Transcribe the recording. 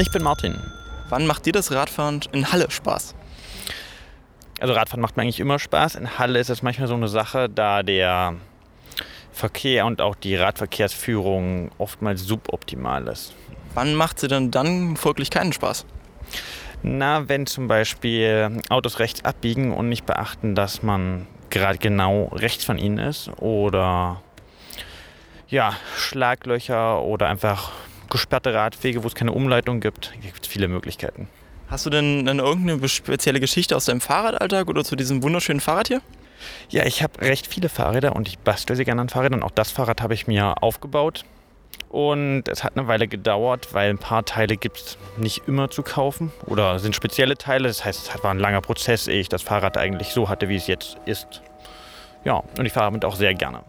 Ich bin Martin. Wann macht dir das Radfahren in Halle Spaß? Also Radfahren macht mir eigentlich immer Spaß. In Halle ist es manchmal so eine Sache, da der Verkehr und auch die Radverkehrsführung oftmals suboptimal ist. Wann macht sie denn dann folglich keinen Spaß? Na, wenn zum Beispiel Autos rechts abbiegen und nicht beachten, dass man gerade genau rechts von ihnen ist oder ja, Schlaglöcher oder einfach gesperrte Radwege, wo es keine Umleitung gibt. Hier gibt es viele Möglichkeiten. Hast du denn, denn irgendeine spezielle Geschichte aus deinem Fahrradalltag oder zu diesem wunderschönen Fahrrad hier? Ja, ich habe recht viele Fahrräder und ich bastel sie gerne an Fahrrädern. Auch das Fahrrad habe ich mir aufgebaut. Und es hat eine Weile gedauert, weil ein paar Teile gibt es nicht immer zu kaufen oder sind spezielle Teile. Das heißt, es war ein langer Prozess, ehe ich das Fahrrad eigentlich so hatte, wie es jetzt ist. Ja, und ich fahre damit auch sehr gerne.